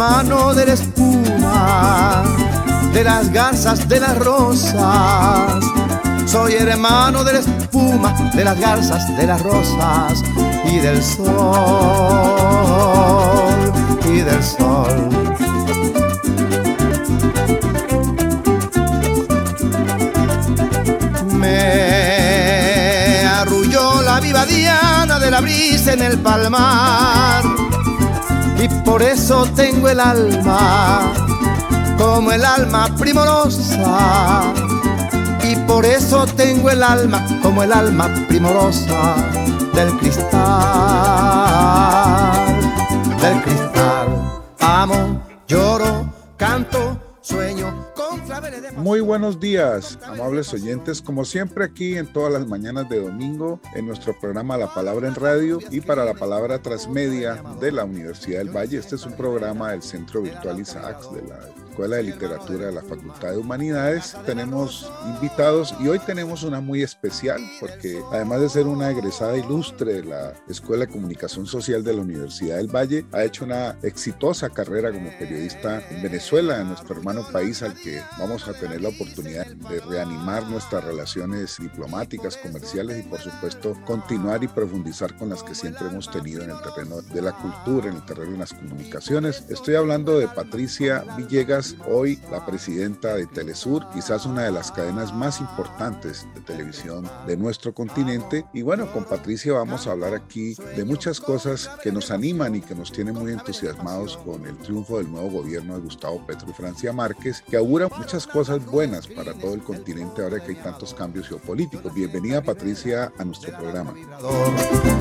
Hermano de la espuma, de las garzas, de las rosas. Soy hermano de la espuma, de las garzas, de las rosas y del sol, y del sol. Me arrulló la viva diana de la brisa en el palmar y por eso tengo el alma como el alma primorosa y por eso tengo el alma como el alma primorosa del cristal, del cristal. Buenos días, amables oyentes, como siempre aquí en todas las mañanas de domingo en nuestro programa La Palabra en Radio y para la Palabra Transmedia de la Universidad del Valle. Este es un programa del Centro Virtual Isaacs de la Escuela de Literatura de la Facultad de Humanidades. Tenemos invitados y hoy tenemos una muy especial porque además de ser una egresada ilustre de la Escuela de Comunicación Social de la Universidad del Valle, ha hecho una exitosa carrera como periodista en Venezuela, en nuestro hermano país al que vamos a tener la oportunidad de reanimar nuestras relaciones diplomáticas, comerciales y por supuesto continuar y profundizar con las que siempre hemos tenido en el terreno de la cultura, en el terreno de las comunicaciones. Estoy hablando de Patricia Villegas, hoy la presidenta de Telesur, quizás una de las cadenas más importantes de televisión de nuestro continente. Y bueno, con Patricia vamos a hablar aquí de muchas cosas que nos animan y que nos tienen muy entusiasmados con el triunfo del nuevo gobierno de Gustavo Petro y Francia Márquez, que augura muchas cosas buenas para todo el continente ahora que hay tantos cambios geopolíticos. Bienvenida Patricia a nuestro programa.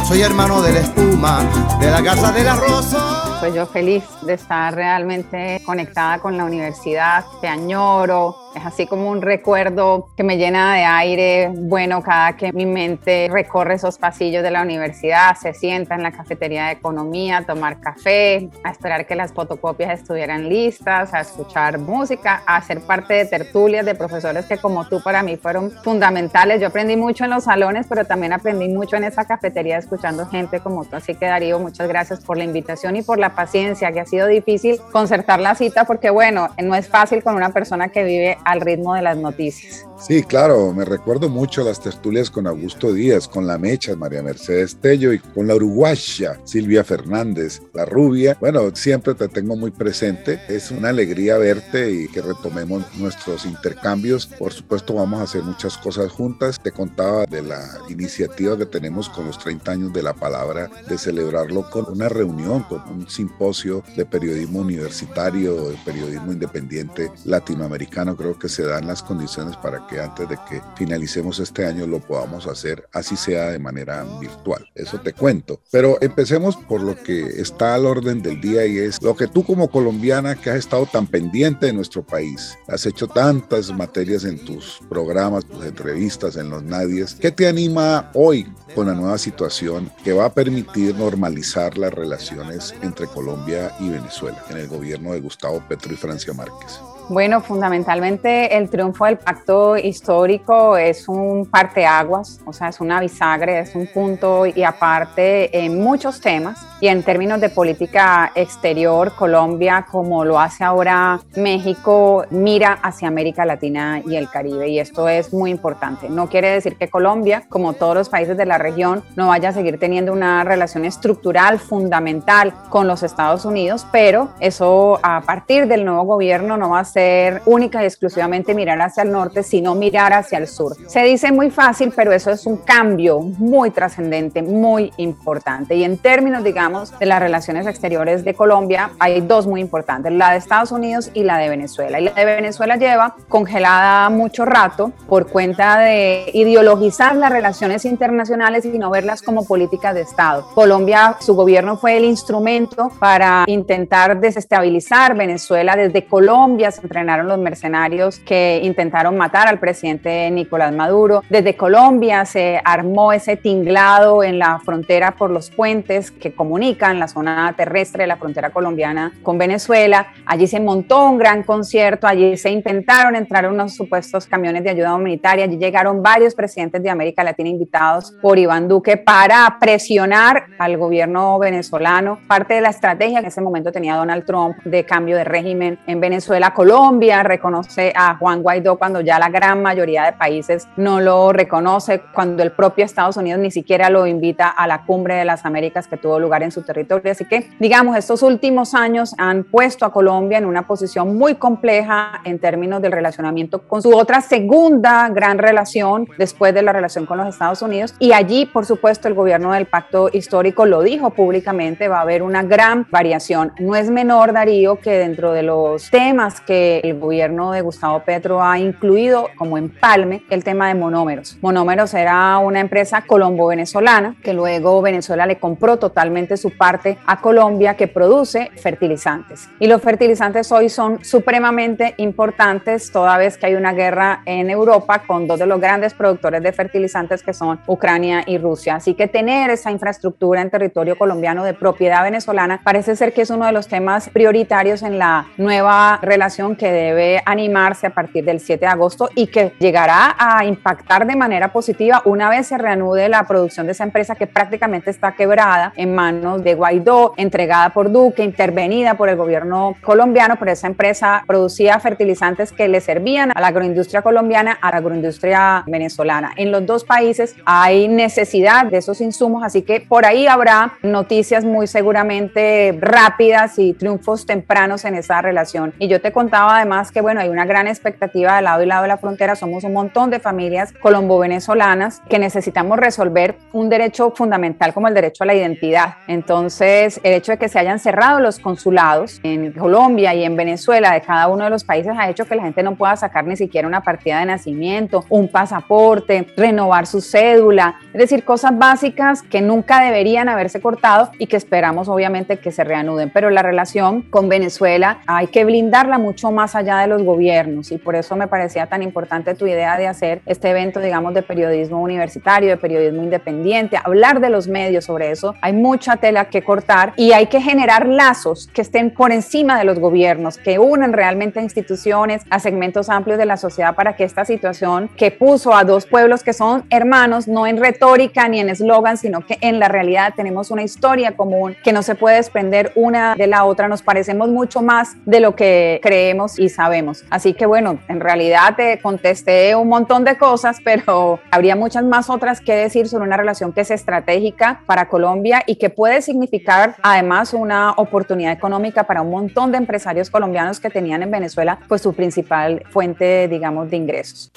Soy hermano de la espuma, de la casa de la rosa. Pues yo feliz de estar realmente conectada con la universidad, te añoro, es así como un recuerdo que me llena de aire bueno cada que mi mente recorre esos pasillos de la universidad, se sienta en la cafetería de economía a tomar café, a esperar que las fotocopias estuvieran listas, a escuchar música, a ser parte de tertulias de profesores que como tú para mí fueron fundamentales. Yo aprendí mucho en los salones, pero también aprendí mucho en esa cafetería escuchando gente como tú. Así que Darío, muchas gracias por la invitación y por la paciencia, que ha sido difícil concertar la cita porque bueno, no es fácil con una persona que vive al ritmo de las noticias. Sí, claro, me recuerdo mucho las tertulias con Augusto Díaz, con la Mecha, María Mercedes Tello y con la uruguaya Silvia Fernández, la rubia. Bueno, siempre te tengo muy presente. Es una alegría verte y que retomemos nuestros intercambios. Por supuesto, vamos a hacer muchas cosas juntas. Te contaba de la iniciativa que tenemos con los 30 años de la palabra, de celebrarlo con una reunión, con un simposio de periodismo universitario, de periodismo independiente latinoamericano. Creo que se dan las condiciones para que antes de que finalicemos este año lo podamos hacer, así sea de manera virtual. Eso te cuento. Pero empecemos por lo que está al orden del día y es lo que tú como colombiana que has estado tan pendiente de nuestro país, has hecho tantas materias en tus programas, tus entrevistas, en los nadies, ¿qué te anima hoy con la nueva situación que va a permitir normalizar las relaciones entre Colombia y Venezuela en el gobierno de Gustavo Petro y Francia Márquez? Bueno, fundamentalmente el triunfo del pacto histórico es un parteaguas, o sea, es una bisagra, es un punto y aparte en muchos temas. Y en términos de política exterior, Colombia, como lo hace ahora México, mira hacia América Latina y el Caribe. Y esto es muy importante. No quiere decir que Colombia, como todos los países de la región, no vaya a seguir teniendo una relación estructural fundamental con los Estados Unidos, pero eso a partir del nuevo gobierno no va a ser ser única y exclusivamente mirar hacia el norte, sino mirar hacia el sur. Se dice muy fácil, pero eso es un cambio muy trascendente, muy importante. Y en términos, digamos, de las relaciones exteriores de Colombia, hay dos muy importantes, la de Estados Unidos y la de Venezuela. Y la de Venezuela lleva congelada mucho rato por cuenta de ideologizar las relaciones internacionales y no verlas como políticas de Estado. Colombia, su gobierno fue el instrumento para intentar desestabilizar Venezuela. Desde Colombia entrenaron los mercenarios que intentaron matar al presidente Nicolás Maduro. Desde Colombia se armó ese tinglado en la frontera por los puentes que comunican la zona terrestre de la frontera colombiana con Venezuela. Allí se montó un gran concierto, allí se intentaron entrar unos supuestos camiones de ayuda humanitaria, allí llegaron varios presidentes de América Latina invitados por Iván Duque para presionar al gobierno venezolano. Parte de la estrategia que en ese momento tenía Donald Trump de cambio de régimen en Venezuela. Colombia reconoce a Juan Guaidó cuando ya la gran mayoría de países no lo reconoce, cuando el propio Estados Unidos ni siquiera lo invita a la cumbre de las Américas que tuvo lugar en su territorio. Así que, digamos, estos últimos años han puesto a Colombia en una posición muy compleja en términos del relacionamiento con su otra segunda gran relación después de la relación con los Estados Unidos. Y allí, por supuesto, el gobierno del pacto histórico lo dijo públicamente, va a haber una gran variación. No es menor, Darío, que dentro de los temas que el gobierno de Gustavo Petro ha incluido como empalme, el tema de monómeros. Monómeros era una empresa colombo-venezolana que luego Venezuela le compró totalmente su parte a Colombia que produce fertilizantes. Y los fertilizantes hoy son supremamente importantes toda vez que hay una guerra en Europa con dos de los grandes productores de fertilizantes que son Ucrania y Rusia. Así que tener esa infraestructura en territorio colombiano de propiedad venezolana parece ser que es uno de los temas prioritarios en la nueva relación que debe animarse a partir del 7 de agosto y que llegará a impactar de manera positiva una vez se reanude la producción de esa empresa que prácticamente está quebrada en manos de Guaidó, entregada por Duque, intervenida por el gobierno colombiano, pero esa empresa producía fertilizantes que le servían a la agroindustria colombiana, a la agroindustria venezolana. En los dos países hay necesidad de esos insumos, así que por ahí habrá noticias muy seguramente rápidas y triunfos tempranos en esa relación. Y yo te contaba además que, bueno, hay una gran expectativa de lado y lado de la frontera. Somos un montón de familias colombo-venezolanas que necesitamos resolver un derecho fundamental como el derecho a la identidad. Entonces, el hecho de que se hayan cerrado los consulados en Colombia y en Venezuela de cada uno de los países ha hecho que la gente no pueda sacar ni siquiera una partida de nacimiento, un pasaporte, renovar su cédula, es decir, cosas básicas que nunca deberían haberse cortado y que esperamos obviamente que se reanuden. Pero la relación con Venezuela hay que blindarla mucho más allá de los gobiernos y por eso me parecía tan importante tu idea de hacer este evento, digamos, de periodismo universitario, de periodismo independiente, hablar de los medios sobre eso. Hay mucha tela que cortar y hay que generar lazos que estén por encima de los gobiernos, que unan realmente a instituciones, a segmentos amplios de la sociedad para que esta situación que puso a dos pueblos que son hermanos, no en retórica ni en eslogan, sino que en la realidad tenemos una historia común que no se puede desprender una de la otra, nos parecemos mucho más de lo que creemos y sabemos. Así que bueno, en realidad te contesté un montón de cosas, pero habría muchas más otras que decir sobre una relación que es estratégica para Colombia y que puede significar además una oportunidad económica para un montón de empresarios colombianos que tenían en Venezuela pues su principal fuente, digamos, de ingresos.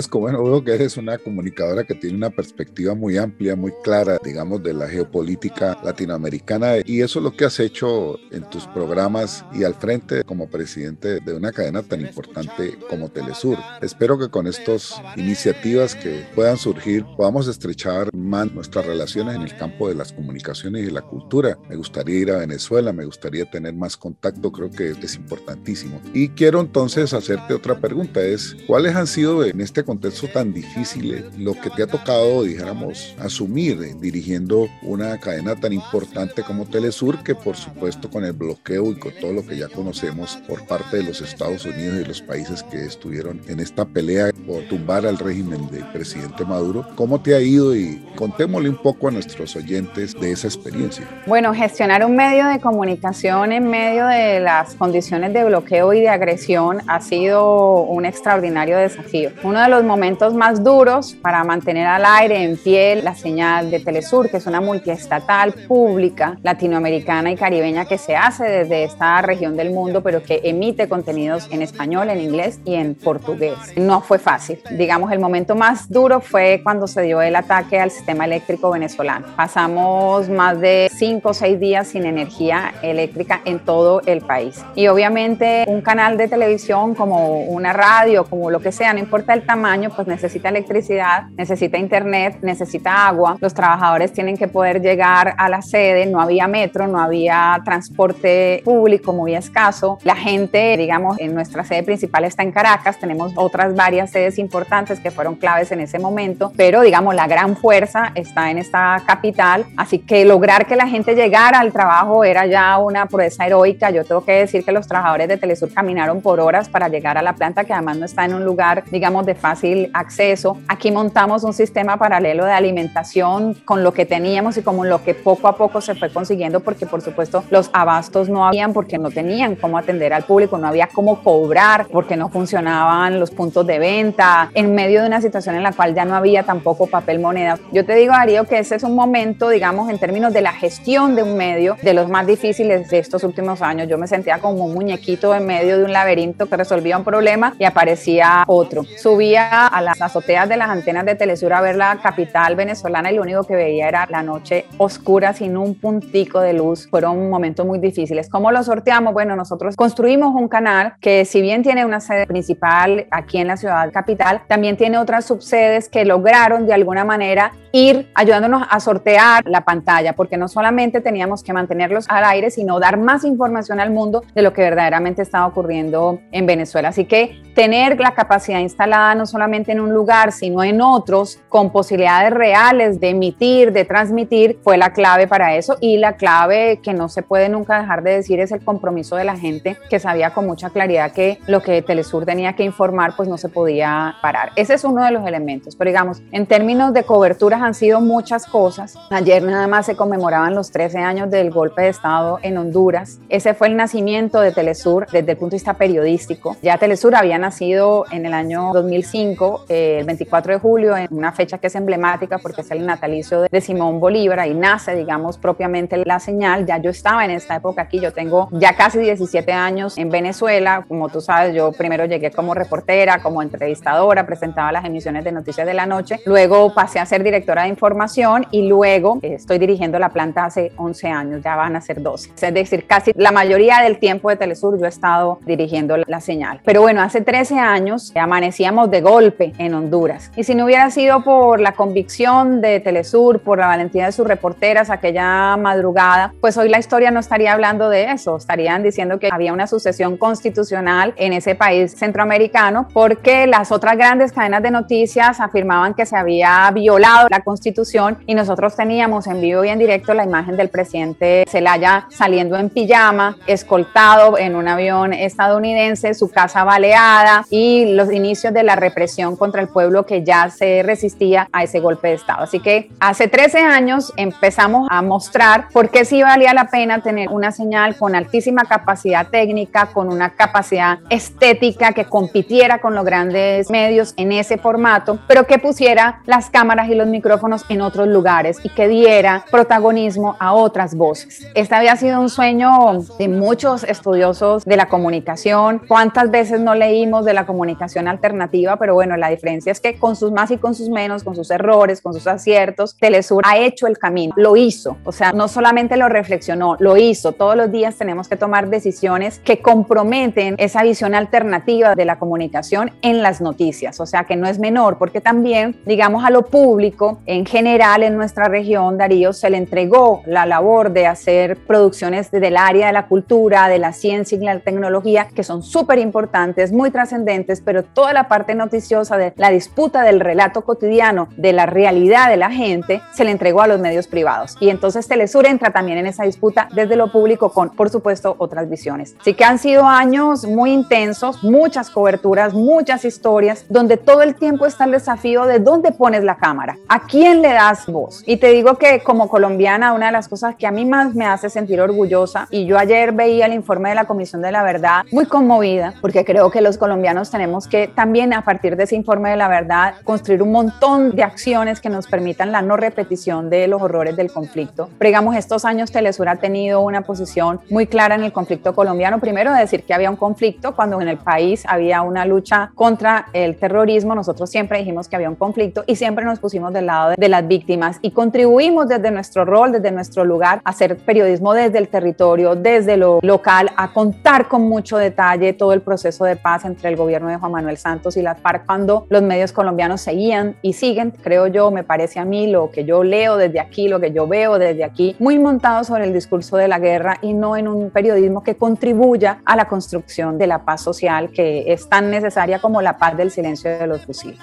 es Bueno, veo que eres una comunicadora que tiene una perspectiva muy amplia, muy clara, digamos, de la geopolítica latinoamericana. Y eso es lo que has hecho en tus programas y al frente como presidente de una cadena tan importante como Telesur. Espero que con estas iniciativas que puedan surgir podamos estrechar más nuestras relaciones en el campo de las comunicaciones y la cultura. Me gustaría ir a Venezuela, me gustaría tener más contacto, creo que es importantísimo. Y quiero entonces hacerte otra pregunta, es ¿cuáles han sido en este contexto tan difícil, eh, lo que te ha tocado, dijéramos, asumir eh, dirigiendo una cadena tan importante como Telesur, que por supuesto con el bloqueo y con todo lo que ya conocemos por parte de los Estados Unidos y los países que estuvieron en esta pelea por tumbar al régimen del presidente Maduro, ¿cómo te ha ido y Contémosle un poco a nuestros oyentes de esa experiencia. Bueno, gestionar un medio de comunicación en medio de las condiciones de bloqueo y de agresión ha sido un extraordinario desafío. Uno de los momentos más duros para mantener al aire en pie la señal de Telesur, que es una multiestatal pública latinoamericana y caribeña que se hace desde esta región del mundo, pero que emite contenidos en español, en inglés y en portugués. No fue fácil. Digamos, el momento más duro fue cuando se dio el ataque al sistema eléctrico venezolano. Pasamos más de cinco o seis días sin energía eléctrica en todo el país. Y obviamente un canal de televisión como una radio, como lo que sea, no importa el tamaño, pues necesita electricidad, necesita internet, necesita agua. Los trabajadores tienen que poder llegar a la sede. No había metro, no había transporte público muy escaso. La gente, digamos, en nuestra sede principal está en Caracas. Tenemos otras varias sedes importantes que fueron claves en ese momento, pero digamos, la gran fuerza está en esta capital. Así que lograr que la gente llegara al trabajo era ya una proeza heroica. Yo tengo que decir que los trabajadores de Telesur caminaron por horas para llegar a la planta, que además no está en un lugar, digamos, de fácil acceso. Aquí montamos un sistema paralelo de alimentación con lo que teníamos y como lo que poco a poco se fue consiguiendo, porque por supuesto los abastos no habían, porque no tenían cómo atender al público, no había cómo cobrar, porque no funcionaban los puntos de venta, en medio de una situación en la cual ya no había tampoco papel moneda. Yo te digo, Darío, que ese es un momento, digamos, en términos de la gestión de un medio, de los más difíciles de estos últimos años. Yo me sentía como un muñequito en medio de un laberinto que resolvía un problema y aparecía otro. Subía a las azoteas de las antenas de Telesur a ver la capital venezolana y lo único que veía era la noche oscura sin un puntico de luz. Fueron momentos muy difíciles. ¿Cómo lo sorteamos? Bueno, nosotros construimos un canal que si bien tiene una sede principal aquí en la ciudad capital, también tiene otras subsedes que lograron de alguna manera ir ayudándonos a sortear la pantalla, porque no solamente teníamos que mantenerlos al aire, sino dar más información al mundo de lo que verdaderamente estaba ocurriendo en Venezuela. Así que tener la capacidad instalada no solamente en un lugar, sino en otros, con posibilidades reales de emitir, de transmitir, fue la clave para eso y la clave que no se puede nunca dejar de decir es el compromiso de la gente que sabía con mucha claridad que lo que Telesur tenía que informar pues no se podía parar. Ese es uno de los elementos, pero digamos, en términos de coberturas han sido muchas cosas. Ayer nada más se conmemoraban los 13 años del golpe de Estado en Honduras. Ese fue el nacimiento de Telesur desde el punto de vista periodístico. Ya Telesur había nacido en el año 2005, eh, el 24 de julio, en una fecha que es emblemática porque es el natalicio de Simón Bolívar, y nace, digamos, propiamente la señal. Ya yo estaba en esta época aquí, yo tengo ya casi 17 años en Venezuela. Como tú sabes, yo primero llegué como reportera, como entrevistadora, presentaba las emisiones de Noticias de la Noche. Luego pasé a ser directora de información y luego eh, estoy dirigiendo la planta hace 11 años, ya van a ser 12. Es decir, casi la mayoría del tiempo de Telesur yo he estado dirigiendo la señal. Pero bueno, hace 13 años amanecíamos de golpe en Honduras. Y si no hubiera sido por la convicción de Telesur, por la valentía de sus reporteras aquella madrugada, pues hoy la historia no estaría hablando de eso, estarían diciendo que había una sucesión constitucional en ese país centroamericano porque las otras grandes cadenas de noticias afirmaban que se había violado la constitución y nosotros teníamos en vivo y en directo la imagen del presidente Zelaya saliendo en pijama, escoltado en un avión estadounidense, su casa baleada y los inicios de la represión contra el pueblo que ya se resistía a ese golpe de Estado. Así que hace 13 años empezamos a mostrar por qué sí valía la pena tener una señal con altísima capacidad técnica, con una capacidad estética que compitiera con los grandes medios en ese formato, pero que pusiera las cámaras y los micrófonos en otros lugares y que diera protagonismo a otras voces. Este había sido un sueño de muchos estudiosos de la comunicación. ¿Cuántas veces no leímos de la comunicación alternativa? Pero bueno, la diferencia es que con sus más y con sus menos, con sus errores, con sus aciertos, Telesur ha hecho el camino, lo hizo. O sea, no solamente lo reflexionó, lo hizo. Todos los días tenemos que tomar decisiones que comprometen esa visión alternativa de la comunicación en las noticias. O sea, que no es menor, porque también, digamos, a lo público en general en nuestra región, Darío, se le entregó la labor de hacer producciones del área de la cultura, de la ciencia y la tecnología, que son súper importantes, muy trascendentes, pero toda la parte noticiosa de la disputa del relato cotidiano, de la realidad de la gente, se le entregó a los medios privados. Y entonces Telesur entra también en esa disputa desde lo público con, por supuesto, otras visiones. Así que han sido años muy intensos, muchas coberturas, muchas historias, donde todo el tiempo está el desafío de dónde pones la cámara, a quién le das voz? Y te digo que como colombiana, una de las cosas que a mí más me hace sentir orgullosa, y yo ayer veía el informe de la Comisión de la Verdad muy conmovida, porque creo que los colombianos tenemos que también a partir de informe de la verdad construir un montón de acciones que nos permitan la no repetición de los horrores del conflicto. Pero digamos, estos años Telesur ha tenido una posición muy clara en el conflicto colombiano. Primero, decir que había un conflicto cuando en el país había una lucha contra el terrorismo. Nosotros siempre dijimos que había un conflicto y siempre nos pusimos del lado de las víctimas y contribuimos desde nuestro rol, desde nuestro lugar, a hacer periodismo desde el territorio, desde lo local, a contar con mucho detalle todo el proceso de paz entre el gobierno de Juan Manuel Santos y las FARC cuando los medios colombianos seguían y siguen, creo yo, me parece a mí, lo que yo leo desde aquí, lo que yo veo desde aquí, muy montado sobre el discurso de la guerra y no en un periodismo que contribuya a la construcción de la paz social que es tan necesaria como la paz del silencio de los fusiles.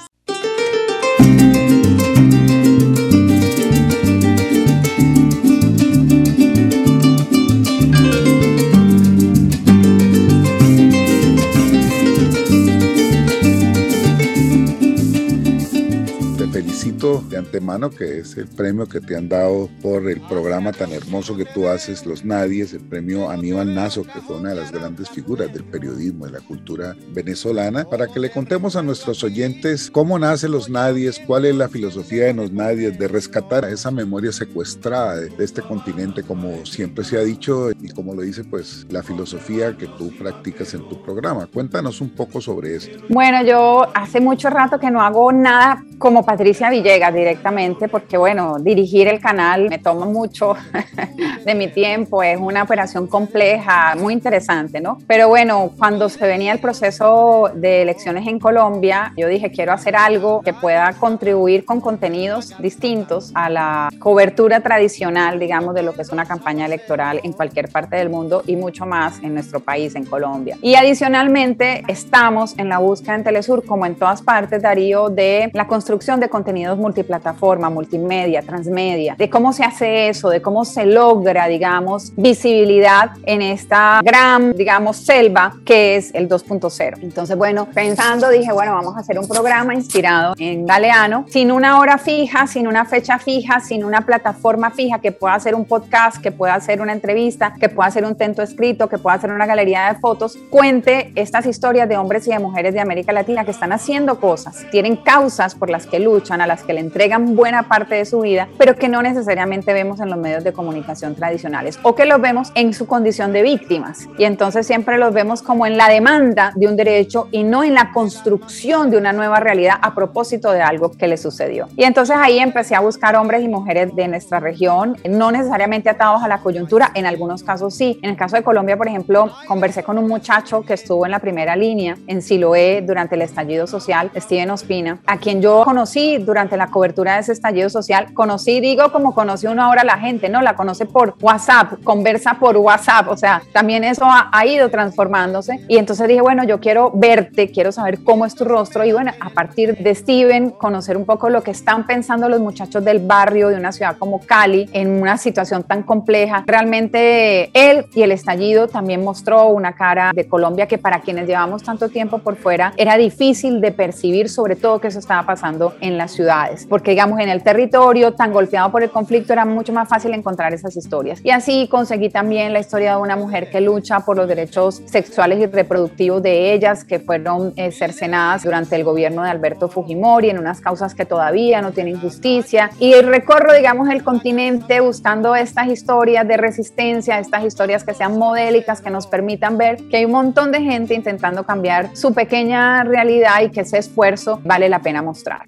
De antemano que es el premio que te han dado por el programa tan hermoso que tú haces, Los Nadies, el premio Aníbal Nazo, que fue una de las grandes figuras del periodismo, de la cultura venezolana, para que le contemos a nuestros oyentes cómo nace Los Nadies, cuál es la filosofía de Los Nadies, de rescatar esa memoria secuestrada de, este continente, como siempre se ha dicho y como lo dice pues la filosofía que tú practicas en tu programa. Cuéntanos un poco sobre esto. Bueno, yo hace mucho rato que no hago nada como Patricia Villa directamente porque, bueno, dirigir el canal me toma mucho de mi tiempo, es una operación compleja, muy interesante, ¿no? Pero bueno, cuando se venía el proceso de elecciones en Colombia, yo dije, quiero hacer algo que pueda contribuir con contenidos distintos a la cobertura tradicional, digamos, de lo que es una campaña electoral en cualquier parte del mundo y mucho más en nuestro país, en Colombia. Y adicionalmente, estamos en la búsqueda en Telesur, como en todas partes, Darío, de la construcción de contenidos multiplataforma, multimedia, transmedia, de cómo se hace eso, de cómo se logra, digamos, visibilidad en esta gran, digamos, selva que es el 2.0. Entonces, bueno, pensando, dije, bueno, vamos a hacer un programa inspirado en Galeano, sin una hora fija, sin una fecha fija, sin una plataforma fija que pueda hacer un podcast, que pueda hacer una entrevista, que pueda hacer un tento escrito, que pueda hacer una galería de fotos, cuente estas historias de hombres y de mujeres de América Latina que están haciendo cosas, tienen causas por las que luchan, a las que le entregan buena parte de su vida, pero que no necesariamente vemos en los medios de comunicación tradicionales o que los vemos en su condición de víctimas. Y entonces siempre los vemos como en la demanda de un derecho y no en la construcción de una nueva realidad a propósito de algo que le sucedió. Y entonces ahí empecé a buscar hombres y mujeres de nuestra región, no necesariamente atados a la coyuntura, en algunos casos sí. En el caso de Colombia, por ejemplo, conversé con un muchacho que estuvo en la primera línea en Siloé durante el estallido social, Steven Ospina, a quien yo conocí durante la cobertura de ese estallido social, conocí, digo, como conoce uno ahora la gente, ¿no? La conoce por WhatsApp, conversa por WhatsApp, o sea, también eso ha, ha ido transformándose. Y entonces dije, bueno, yo quiero verte, quiero saber cómo es tu rostro. Y bueno, a partir de Steven, conocer un poco lo que están pensando los muchachos del barrio de una ciudad como Cali en una situación tan compleja. Realmente él y el estallido también mostró una cara de Colombia que para quienes llevamos tanto tiempo por fuera era difícil de percibir, sobre todo que eso estaba pasando en las ciudades porque digamos en el territorio tan golpeado por el conflicto era mucho más fácil encontrar esas historias. Y así conseguí también la historia de una mujer que lucha por los derechos sexuales y reproductivos de ellas, que fueron eh, cercenadas durante el gobierno de Alberto Fujimori en unas causas que todavía no tienen justicia. Y recorro, digamos, el continente buscando estas historias de resistencia, estas historias que sean modélicas, que nos permitan ver que hay un montón de gente intentando cambiar su pequeña realidad y que ese esfuerzo vale la pena mostrar.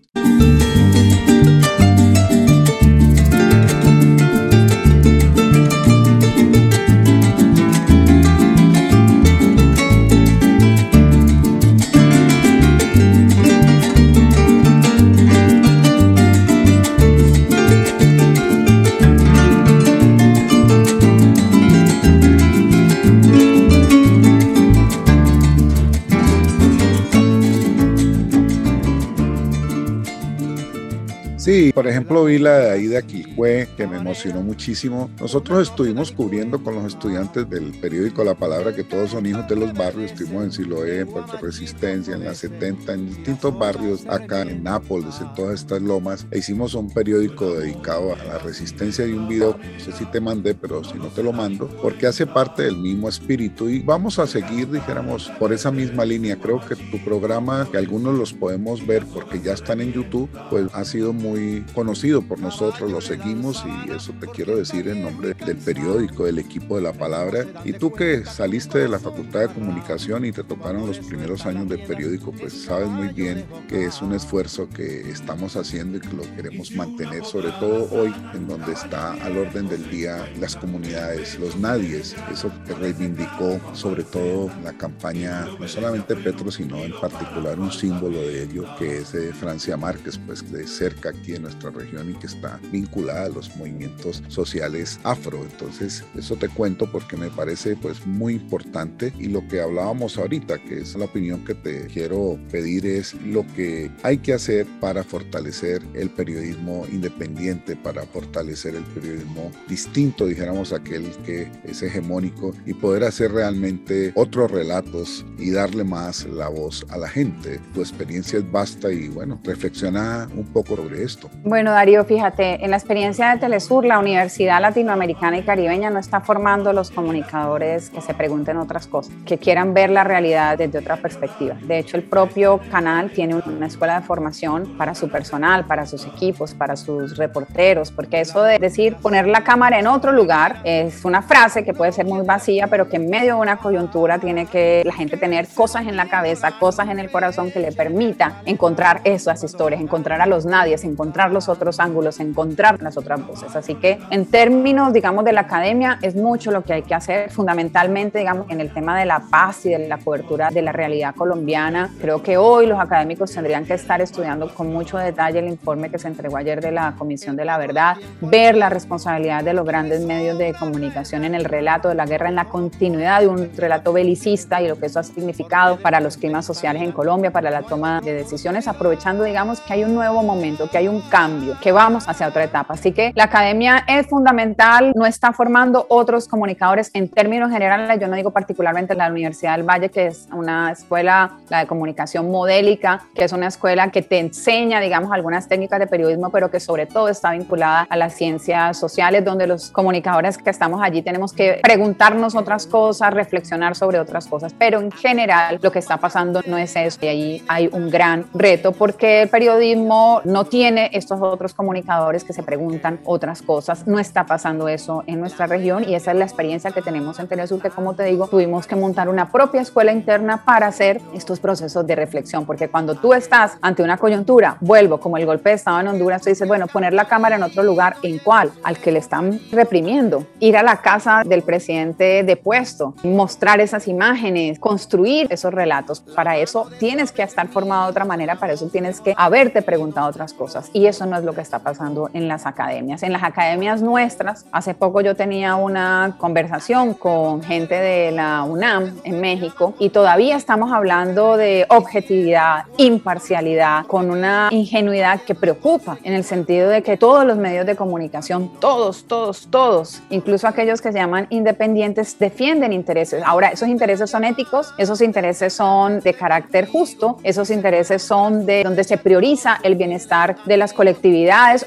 Ejemplo, vi la de ahí de Aquilcue, que me emocionó muchísimo. Nosotros estuvimos cubriendo con los estudiantes del periódico La Palabra, que todos son hijos de los barrios. Estuvimos en Siloé, en Puerto Resistencia, en la 70, en distintos barrios, acá en Nápoles, en todas estas lomas. E hicimos un periódico dedicado a la resistencia y un video, no sé si te mandé, pero si no te lo mando, porque hace parte del mismo espíritu. Y vamos a seguir, dijéramos, por esa misma línea. Creo que tu programa, que algunos los podemos ver porque ya están en YouTube, pues ha sido muy conocido por nosotros, lo seguimos y eso te quiero decir en nombre del periódico, del equipo de la palabra. Y tú que saliste de la Facultad de Comunicación y te tocaron los primeros años del periódico, pues sabes muy bien que es un esfuerzo que estamos haciendo y que lo queremos mantener, sobre todo hoy, en donde está al orden del día las comunidades, los nadies, eso que reivindicó sobre todo la campaña, no solamente Petro, sino en particular un símbolo de ello, que es de Francia Márquez, pues de cerca aquí en nuestra región y que está vinculada a los movimientos sociales afro. Entonces, eso te cuento porque me parece pues muy importante y lo que hablábamos ahorita, que es la opinión que te quiero pedir, es lo que hay que hacer para fortalecer el periodismo independiente, para fortalecer el periodismo distinto, dijéramos, aquel que es hegemónico y poder hacer realmente otros relatos y darle más la voz a la gente. Tu experiencia es vasta y bueno, reflexiona un poco sobre esto. Bueno, Darío, fíjate, en la experiencia de Telesur, la Universidad Latinoamericana y Caribeña no está formando los comunicadores que se pregunten otras cosas, que quieran ver la realidad desde otra perspectiva. De hecho, el propio canal tiene una escuela de formación para su personal, para sus equipos, para sus reporteros, porque eso de decir poner la cámara en otro lugar es una frase que puede ser muy vacía, pero que en medio de una coyuntura tiene que la gente tener cosas en la cabeza, cosas en el corazón que le permita encontrar esas historias, encontrar a los nadies, encontrar los otros ángulos, encontrar las otras voces. Así que en términos, digamos, de la academia, es mucho lo que hay que hacer, fundamentalmente, digamos, en el tema de la paz y de la cobertura de la realidad colombiana. Creo que hoy los académicos tendrían que estar estudiando con mucho detalle el informe que se entregó ayer de la Comisión de la Verdad, ver la responsabilidad de los grandes medios de comunicación en el relato de la guerra, en la continuidad de un relato belicista y lo que eso ha significado para los climas sociales en Colombia, para la toma de decisiones, aprovechando, digamos, que hay un nuevo momento, que hay un cambio, que vamos hacia otra etapa. Así que la academia es fundamental, no está formando otros comunicadores en términos generales, yo no digo particularmente la Universidad del Valle, que es una escuela, la de comunicación modélica, que es una escuela que te enseña, digamos, algunas técnicas de periodismo, pero que sobre todo está vinculada a las ciencias sociales, donde los comunicadores que estamos allí tenemos que preguntarnos otras cosas, reflexionar sobre otras cosas, pero en general lo que está pasando no es eso y ahí hay un gran reto porque el periodismo no tiene estos otros comunicadores que se preguntan otras cosas, no está pasando eso en nuestra región y esa es la experiencia que tenemos en Telesur, que como te digo, tuvimos que montar una propia escuela interna para hacer estos procesos de reflexión, porque cuando tú estás ante una coyuntura, vuelvo, como el golpe de Estado en Honduras, tú dices, bueno, poner la cámara en otro lugar, ¿en cuál? Al que le están reprimiendo, ir a la casa del presidente depuesto, mostrar esas imágenes, construir esos relatos. Para eso tienes que estar formado de otra manera, para eso tienes que haberte preguntado otras cosas. Y eso es lo que está pasando en las academias. En las academias nuestras, hace poco yo tenía una conversación con gente de la UNAM en México y todavía estamos hablando de objetividad, imparcialidad, con una ingenuidad que preocupa en el sentido de que todos los medios de comunicación, todos, todos, todos, incluso aquellos que se llaman independientes, defienden intereses. Ahora, esos intereses son éticos, esos intereses son de carácter justo, esos intereses son de donde se prioriza el bienestar de las colectividades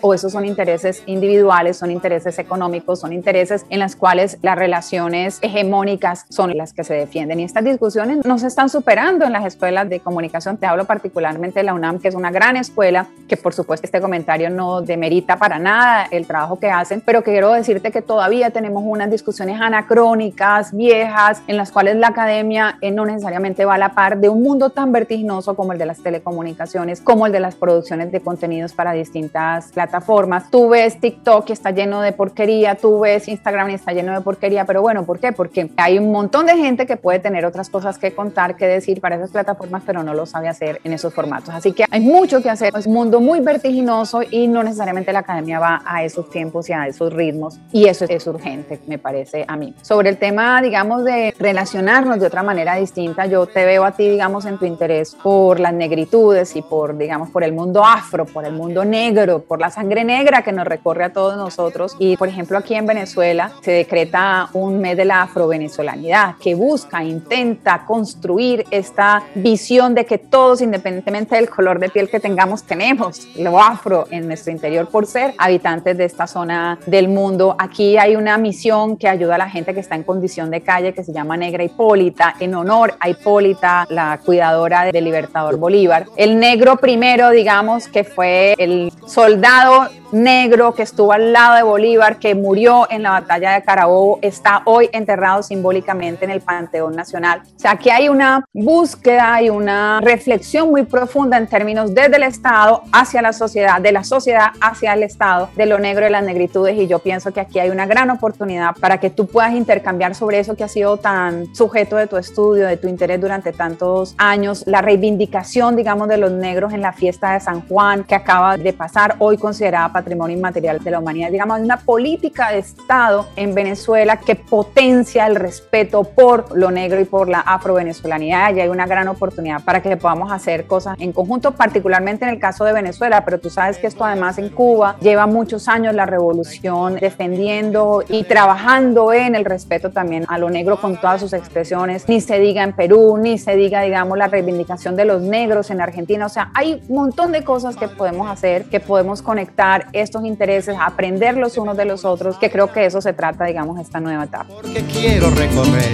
o esos son intereses individuales, son intereses económicos, son intereses en las cuales las relaciones hegemónicas son las que se defienden. Y estas discusiones no se están superando en las escuelas de comunicación. Te hablo particularmente de la UNAM, que es una gran escuela, que por supuesto este comentario no demerita para nada el trabajo que hacen, pero quiero decirte que todavía tenemos unas discusiones anacrónicas, viejas, en las cuales la academia eh, no necesariamente va a la par de un mundo tan vertiginoso como el de las telecomunicaciones, como el de las producciones de contenidos para distintas plataformas. Tú ves TikTok y está lleno de porquería, tú ves Instagram y está lleno de porquería, pero bueno, ¿por qué? Porque hay un montón de gente que puede tener otras cosas que contar, que decir para esas plataformas, pero no lo sabe hacer en esos formatos. Así que hay mucho que hacer, es un mundo muy vertiginoso y no necesariamente la academia va a esos tiempos y a esos ritmos y eso es urgente, me parece a mí. Sobre el tema, digamos, de relacionarnos de otra manera distinta, yo te veo a ti, digamos, en tu interés por las negritudes y por, digamos, por el mundo afro, por el mundo negro negro, por la sangre negra que nos recorre a todos nosotros. Y por ejemplo aquí en Venezuela se decreta un mes de la afrovenezolanidad que busca, intenta construir esta visión de que todos, independientemente del color de piel que tengamos, tenemos lo afro en nuestro interior por ser habitantes de esta zona del mundo. Aquí hay una misión que ayuda a la gente que está en condición de calle que se llama Negra Hipólita, en honor a Hipólita, la cuidadora del Libertador Bolívar. El negro primero, digamos, que fue el soldado negro que estuvo al lado de Bolívar, que murió en la batalla de Carabobo, está hoy enterrado simbólicamente en el Panteón Nacional. O sea, aquí hay una búsqueda y una reflexión muy profunda en términos desde el Estado hacia la sociedad, de la sociedad hacia el Estado, de lo negro y las negritudes. Y yo pienso que aquí hay una gran oportunidad para que tú puedas intercambiar sobre eso que ha sido tan sujeto de tu estudio, de tu interés durante tantos años, la reivindicación, digamos, de los negros en la fiesta de San Juan que acaba de pasar, hoy considerada patrimonio inmaterial de la humanidad. Digamos, una política de Estado en Venezuela que potencia el respeto por lo negro y por la afro-venezolanidad. Y hay una gran oportunidad para que podamos hacer cosas en conjunto, particularmente en el caso de Venezuela, pero tú sabes que esto además en Cuba lleva muchos años la revolución defendiendo y trabajando en el respeto también a lo negro con todas sus expresiones. Ni se diga en Perú, ni se diga, digamos, la reivindicación de los negros en Argentina. O sea, hay un montón de cosas que podemos hacer, que podemos conectar estos intereses, aprender los unos de los otros, que creo que eso se trata, digamos, esta nueva etapa. Porque quiero recorrer,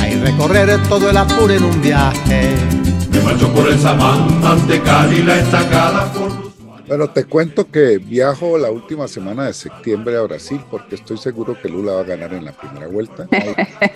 hay recorrer todo el apuro en un viaje. Me marcho por el Samán, de Cali, la estacada por pero te cuento que viajo la última semana de septiembre a Brasil porque estoy seguro que Lula va a ganar en la primera vuelta.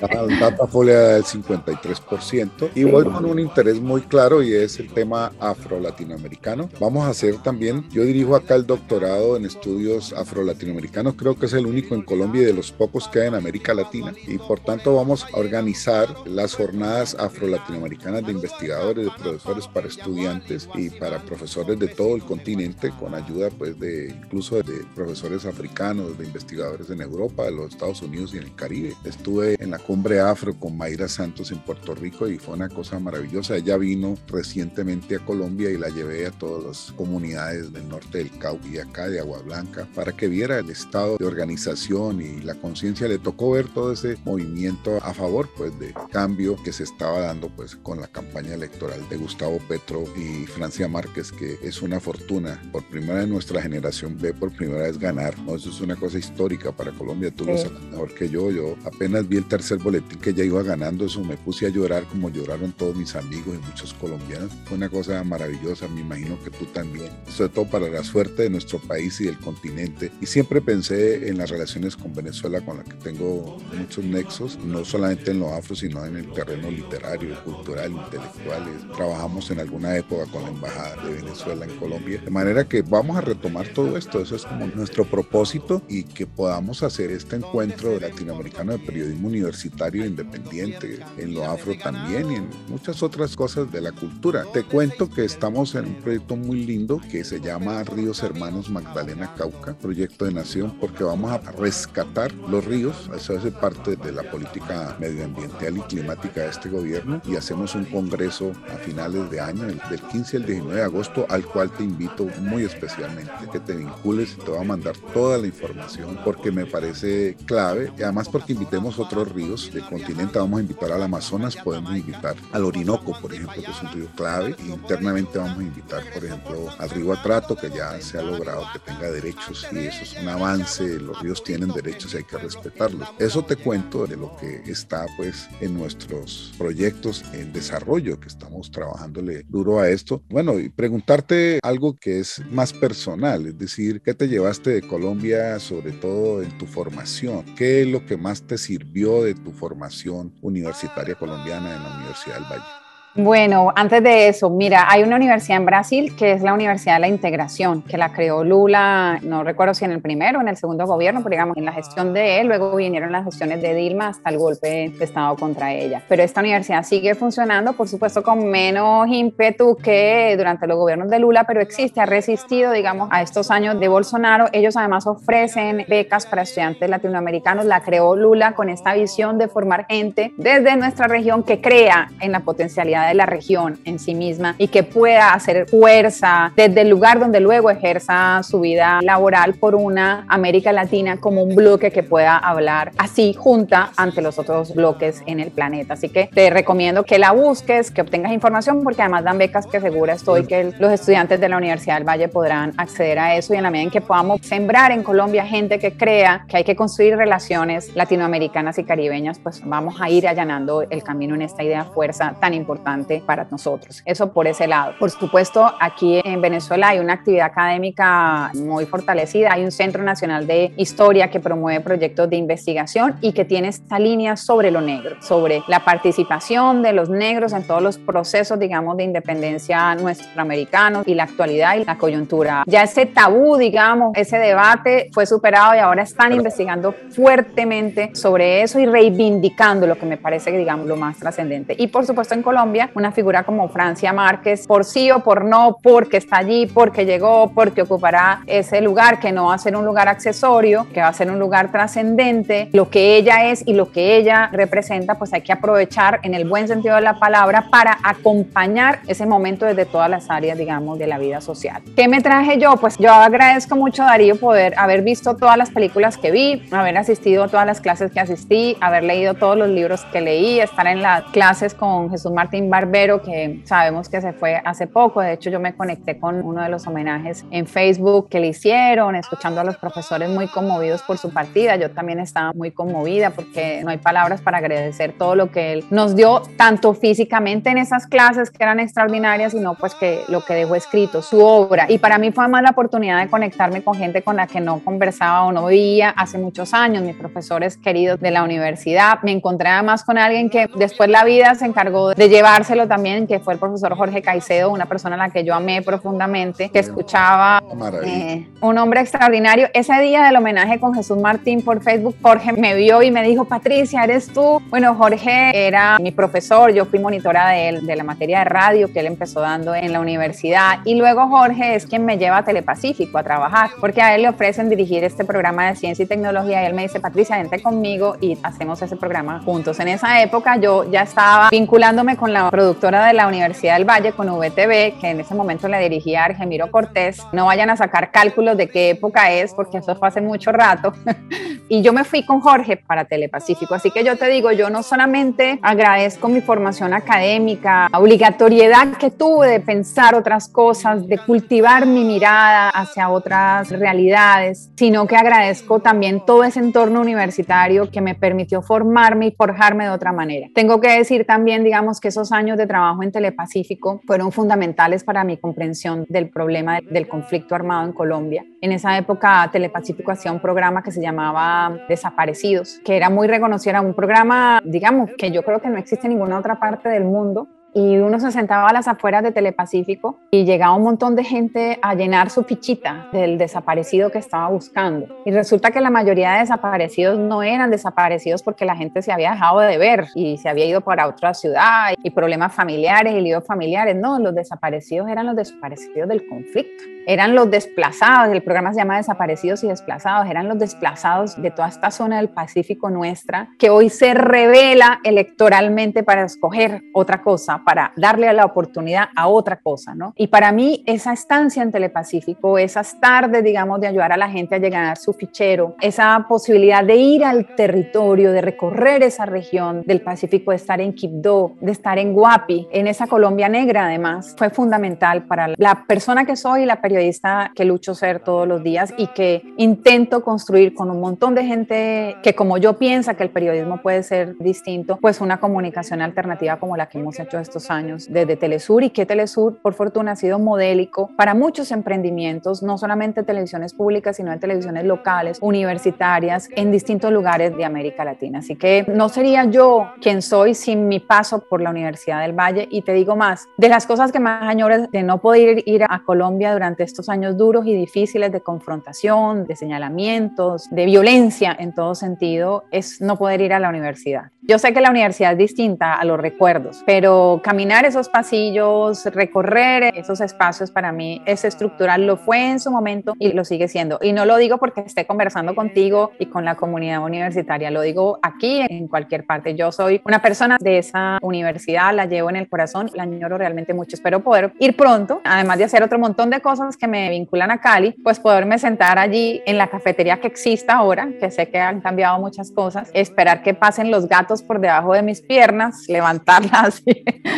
La data del 53% y voy con un interés muy claro y es el tema afro-latinoamericano. Vamos a hacer también, yo dirijo acá el doctorado en estudios afro-latinoamericanos, creo que es el único en Colombia y de los pocos que hay en América Latina y por tanto vamos a organizar las jornadas afro-latinoamericanas de investigadores, de profesores para estudiantes y para profesores de todo el continente con ayuda pues de incluso de profesores africanos, de investigadores en Europa, de los Estados Unidos y en el Caribe. Estuve en la cumbre afro con Mayra Santos en Puerto Rico y fue una cosa maravillosa. Ella vino recientemente a Colombia y la llevé a todas las comunidades del norte del Cauca y acá de Agua Blanca para que viera el estado de organización y la conciencia. Le tocó ver todo ese movimiento a favor pues de cambio que se estaba dando pues con la campaña electoral de Gustavo Petro y Francia Márquez que es una fortuna por primera vez nuestra generación ve por primera vez ganar. ¿no? Eso es una cosa histórica para Colombia, tú lo sabes mejor que yo. Yo apenas vi el tercer boletín que ya iba ganando, eso me puse a llorar como lloraron todos mis amigos y muchos colombianos. Fue una cosa maravillosa, me imagino que tú también. Sobre todo para la suerte de nuestro país y del continente. Y siempre pensé en las relaciones con Venezuela, con la que tengo muchos nexos, no solamente en lo afro, sino en el terreno literario, cultural, intelectual. Trabajamos en alguna época con la Embajada de Venezuela en Colombia. De manera que vamos a retomar todo esto, eso es como nuestro propósito y que podamos hacer este encuentro latinoamericano de periodismo universitario independiente, en lo afro también y en muchas otras cosas de la cultura. Te cuento que estamos en un proyecto muy lindo que se llama Ríos Hermanos Magdalena Cauca, proyecto de nación, porque vamos a rescatar los ríos, eso hace parte de la política medioambiental y climática de este gobierno y hacemos un congreso a finales de año, del 15 al 19 de agosto, al cual te invito muy especialmente que te vincules y te voy a mandar toda la información porque me parece clave y además porque invitemos otros ríos del continente, vamos a invitar al Amazonas, podemos invitar al Orinoco, por ejemplo, que es un río clave, y internamente vamos a invitar, por ejemplo, al río Atrato, que ya se ha logrado que tenga derechos y eso es un avance, los ríos tienen derechos y hay que respetarlos. Eso te cuento de lo que está pues en nuestros proyectos en desarrollo, que estamos trabajándole duro a esto. Bueno, y preguntarte algo que es más personal, es decir, ¿qué te llevaste de Colombia, sobre todo en tu formación? ¿Qué es lo que más te sirvió de tu formación universitaria colombiana en la Universidad del Valle? Bueno, antes de eso, mira, hay una universidad en Brasil que es la Universidad de la Integración, que la creó Lula, no recuerdo si en el primero o en el segundo gobierno, pero digamos en la gestión de él, luego vinieron las gestiones de Dilma hasta el golpe de Estado contra ella. Pero esta universidad sigue funcionando, por supuesto, con menos ímpetu que durante los gobiernos de Lula, pero existe, ha resistido, digamos, a estos años de Bolsonaro. Ellos además ofrecen becas para estudiantes latinoamericanos, la creó Lula con esta visión de formar gente desde nuestra región que crea en la potencialidad diversidad de la región en sí misma y que pueda hacer fuerza desde el lugar donde luego ejerza su vida laboral por una América Latina como un bloque que pueda hablar así junta ante los otros bloques en el planeta. Así que te recomiendo que la busques, que obtengas información, porque además dan becas que segura estoy que los estudiantes de la Universidad del Valle podrán acceder a eso y en la medida en que podamos sembrar en Colombia gente que crea que hay que construir relaciones latinoamericanas y caribeñas, pues vamos a ir allanando el camino en esta idea fuerza tan importante para nosotros. Eso por ese lado. Por supuesto, aquí en Venezuela hay una actividad académica muy fortalecida. Hay un Centro Nacional de Historia que promueve proyectos de investigación y que tiene esta línea sobre lo negro, sobre la participación de los negros en todos los procesos, digamos, de independencia nuestroamericanos y la actualidad y la coyuntura. Ya ese tabú, digamos, ese debate fue superado y ahora están investigando fuertemente sobre eso y reivindicando lo que me parece, digamos, lo más trascendente. Y por supuesto en Colombia, una figura como Francia Márquez, por sí o por no, porque está allí, porque llegó, porque ocupará ese lugar que no va a ser un lugar accesorio, que va a ser un lugar trascendente, lo que ella es y lo que ella representa, pues hay que aprovechar en el buen sentido de la palabra para acompañar ese momento desde todas las áreas, digamos, de la vida social. ¿Qué me traje yo? Pues yo agradezco mucho, Darío, poder haber visto todas las películas que vi, haber asistido a todas las clases que asistí, haber leído todos los libros que leí, estar en las clases con Jesús Martín Barbero, que sabemos que se fue hace poco. De hecho, yo me conecté con uno de los homenajes en Facebook que le hicieron, escuchando a los profesores muy conmovidos por su partida. Yo también estaba muy conmovida porque no hay palabras para agradecer todo lo que él nos dio, tanto físicamente en esas clases que eran extraordinarias, sino pues que lo que dejó escrito, su obra. Y para mí fue más la oportunidad de conectarme con gente con la que no conversaba o no veía hace muchos años, mis profesores queridos de la universidad. Me encontré además con alguien que después la vida se encargó de llevárselo también, que fue el profesor Jorge Caicedo, una persona a la que yo amé profundamente, que escuchaba eh, un hombre extraordinario. Ese día del homenaje con Jesús Martín por Facebook, Jorge me vio y me dijo, Patricia, ¿eres tú? Bueno, Jorge era mi profesor, yo fui monitora de él, de la materia de radio que él empezó dando en la universidad y luego Jorge es quien me lleva a Telepacífico a trabajar, porque a él le ofrecen dirigir este programa de ciencia y tecnología y él me dice, Patricia, vente conmigo y hacemos ese programa juntos. En esa época yo ya estaba vinculándome con la productora de la Universidad del Valle, con VTV, que en ese momento la dirigía Argemiro Cortés. No vayan a sacar cálculos de qué época es, porque eso fue hace mucho rato. y yo me fui con Jorge para Telepacífico. Así que yo te digo, yo no solamente agradezco mi formación académica, obligatoriedad que tuve de pensar otras cosas, de cultivar mi mirada hacia otras realidades, sino que agradezco también todo ese entorno universitario que me permitió formarme y forjarme de otra manera. Tengo que decir también, digamos, que esos años de trabajo en Telepacífico fueron fundamentales para mi comprensión del problema del conflicto armado en Colombia. En esa época Telepacífico hacía un programa que se llamaba Desaparecidos, que era muy reconocido, era un programa, digamos, que yo creo que no existe en ninguna otra parte del mundo y uno se sentaba a las afueras de Telepacífico y llegaba un montón de gente a llenar su fichita del desaparecido que estaba buscando. Y resulta que la mayoría de desaparecidos no eran desaparecidos porque la gente se había dejado de ver y se había ido para otra ciudad y problemas familiares y líos familiares. No, los desaparecidos eran los desaparecidos del conflicto. Eran los desplazados, el programa se llama Desaparecidos y Desplazados, eran los desplazados de toda esta zona del Pacífico nuestra que hoy se revela electoralmente para escoger otra cosa para darle la oportunidad a otra cosa, ¿no? Y para mí esa estancia en Telepacífico, esas tardes, digamos, de ayudar a la gente a llegar a su fichero, esa posibilidad de ir al territorio, de recorrer esa región del Pacífico, de estar en Quibdó, de estar en Guapi, en esa Colombia negra además, fue fundamental para la persona que soy y la periodista que lucho ser todos los días y que intento construir con un montón de gente que como yo piensa que el periodismo puede ser distinto, pues una comunicación alternativa como la que hemos hecho estos años desde Telesur y que Telesur, por fortuna, ha sido modélico para muchos emprendimientos, no solamente televisiones públicas, sino en televisiones locales, universitarias, en distintos lugares de América Latina. Así que no sería yo quien soy sin mi paso por la Universidad del Valle. Y te digo más, de las cosas que más añoro de no poder ir a Colombia durante estos años duros y difíciles de confrontación, de señalamientos, de violencia en todo sentido, es no poder ir a la universidad. Yo sé que la universidad es distinta a los recuerdos, pero caminar esos pasillos, recorrer esos espacios para mí es estructural, lo fue en su momento y lo sigue siendo. Y no lo digo porque esté conversando contigo y con la comunidad universitaria, lo digo aquí en cualquier parte. Yo soy una persona de esa universidad, la llevo en el corazón, la añoro realmente mucho. Espero poder ir pronto, además de hacer otro montón de cosas que me vinculan a Cali, pues poderme sentar allí en la cafetería que exista ahora, que sé que han cambiado muchas cosas, esperar que pasen los gatos por debajo de mis piernas, levantarlas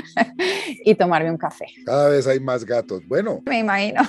y tomarme un café. Cada vez hay más gatos. Bueno, me imagino.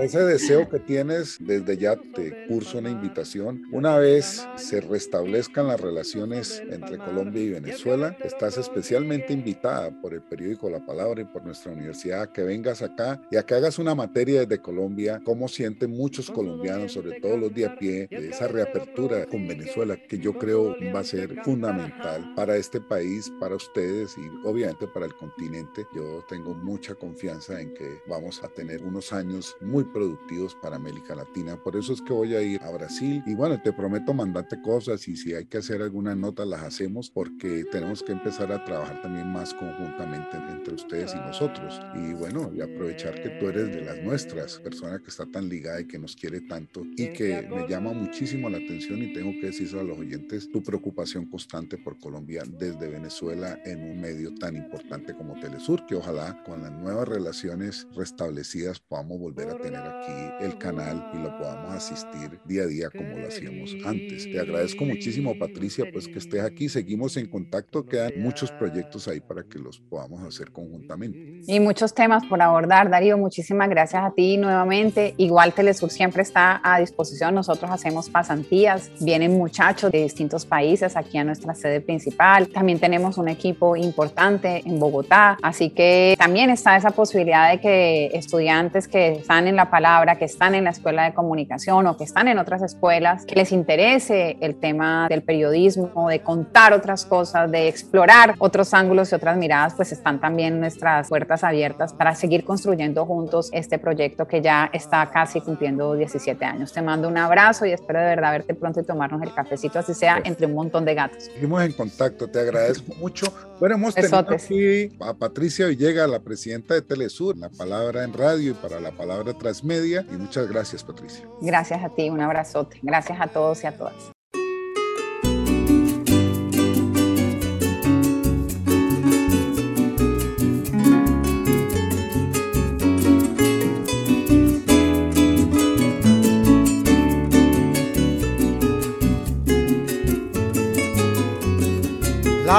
ese deseo que tienes, desde ya te curso una invitación. Una vez se restablezcan las relaciones entre Colombia y Venezuela, estás especialmente invitada por el periódico La Palabra y por nuestra universidad a que vengas acá y a que hagas una materia desde Colombia, cómo sienten muchos colombianos, sobre todo los de a pie, de esa reapertura con Venezuela, que yo creo va a ser fundamental para este país, para ustedes y obviamente para el continente. Yo tengo mucha confianza en que vamos a tener unos años muy productivos para América Latina. Por eso es que voy a ir a Brasil y bueno, te prometo mandarte cosas y si hay que hacer alguna nota las hacemos porque tenemos que empezar a trabajar también más conjuntamente entre ustedes y nosotros. Y bueno, y aprovechar que tú eres de las nuestras, persona que está tan ligada y que nos quiere tanto y que me llama muchísimo la atención y tengo que decirlo a los oyentes, tu preocupación constante por Colombia desde Venezuela en un medio tan importante como Telesur, que ojalá con las nuevas relaciones restablecidas podamos volver a tener aquí el canal y lo podamos asistir día a día como lo hacíamos antes. Te agradezco muchísimo, Patricia, pues que estés aquí, seguimos en contacto, quedan muchos proyectos ahí para que los podamos hacer conjuntamente. Y muchos temas por abordar, Darío, muchísimas gracias a ti nuevamente. Igual Telesur siempre está a disposición, nosotros hacemos pasantías, vienen muchachos de distintos países aquí a nuestra sede principal, también tenemos un equipo importante en Bogotá, así que también está esa posibilidad de que estudiantes que están en la palabra, que están en la escuela de comunicación o que están en otras escuelas, que les interese el tema del periodismo, de contar otras cosas, de explorar otros ángulos y otras miradas, pues están también nuestras puertas abiertas para seguir construyendo juntos este proyecto que ya está casi cumpliendo 17 años. Te mando un abrazo y espero de verdad verte pronto y tomarnos el cafecito, así sea entre un montón de gatos. Seguimos en contacto, te agradezco mucho. Bueno, hemos tenido aquí a Patricia Villegas, la presidenta de Telesur, la palabra en radio y para la palabra transmedia. Y muchas gracias, Patricia. Gracias a ti, un abrazote. Gracias a todos y a todas.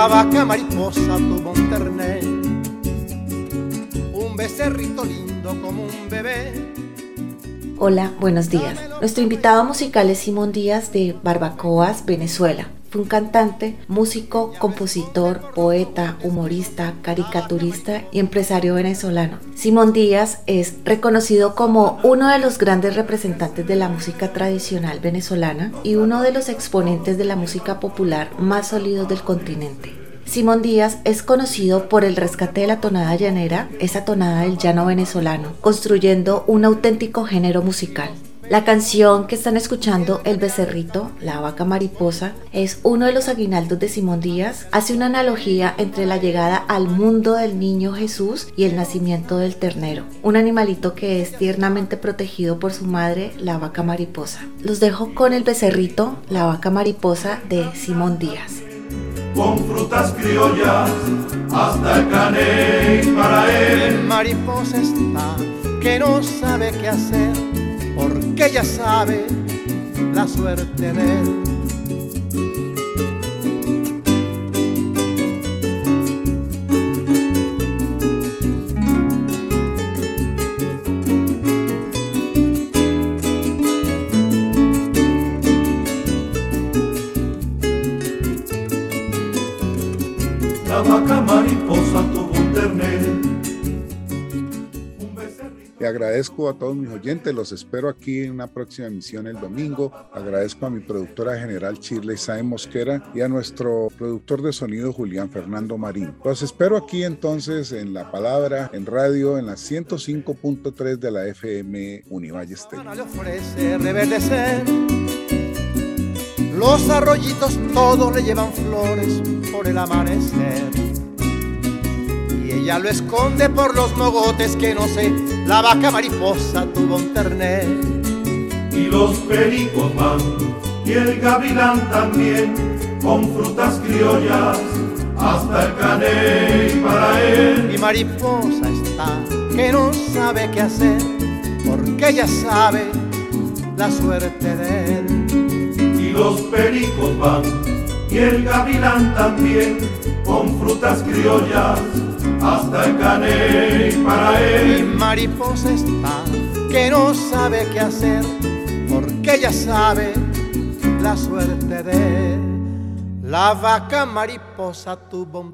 Vaca mariposa un becerrito lindo como un bebé. Hola, buenos días. Nuestro invitado musical es Simón Díaz de Barbacoas, Venezuela. Fue un cantante, músico, compositor, poeta, humorista, caricaturista y empresario venezolano. Simón Díaz es reconocido como uno de los grandes representantes de la música tradicional venezolana y uno de los exponentes de la música popular más sólidos del continente. Simón Díaz es conocido por el rescate de la tonada llanera, esa tonada del llano venezolano, construyendo un auténtico género musical. La canción que están escuchando, El Becerrito, La Vaca Mariposa, es uno de los aguinaldos de Simón Díaz. Hace una analogía entre la llegada al mundo del niño Jesús y el nacimiento del ternero, un animalito que es tiernamente protegido por su madre, la vaca mariposa. Los dejo con El Becerrito, La Vaca Mariposa de Simón Díaz. Con frutas criollas hasta el caney para él. Mariposa está que no sabe qué hacer porque ella sabe la suerte de él. Agradezco a todos mis oyentes, los espero aquí en una próxima emisión el domingo. Agradezco a mi productora general Chirley Sae Mosquera y a nuestro productor de sonido Julián Fernando Marín. Los espero aquí entonces en La Palabra, en radio, en la 105.3 de la FM Univalle Estéreo. Los arroyitos todos le llevan flores por el amanecer. Y ella lo esconde por los mogotes que no sé, la vaca mariposa tuvo un terner. Y los pericos van, y el gavilán también, con frutas criollas, hasta el caney para él. Mi mariposa está que no sabe qué hacer, porque ella sabe la suerte de él los pericos van y el gavilán también con frutas criollas hasta el caney para él. Mi mariposa está que no sabe qué hacer porque ella sabe la suerte de. La vaca mariposa tuvo un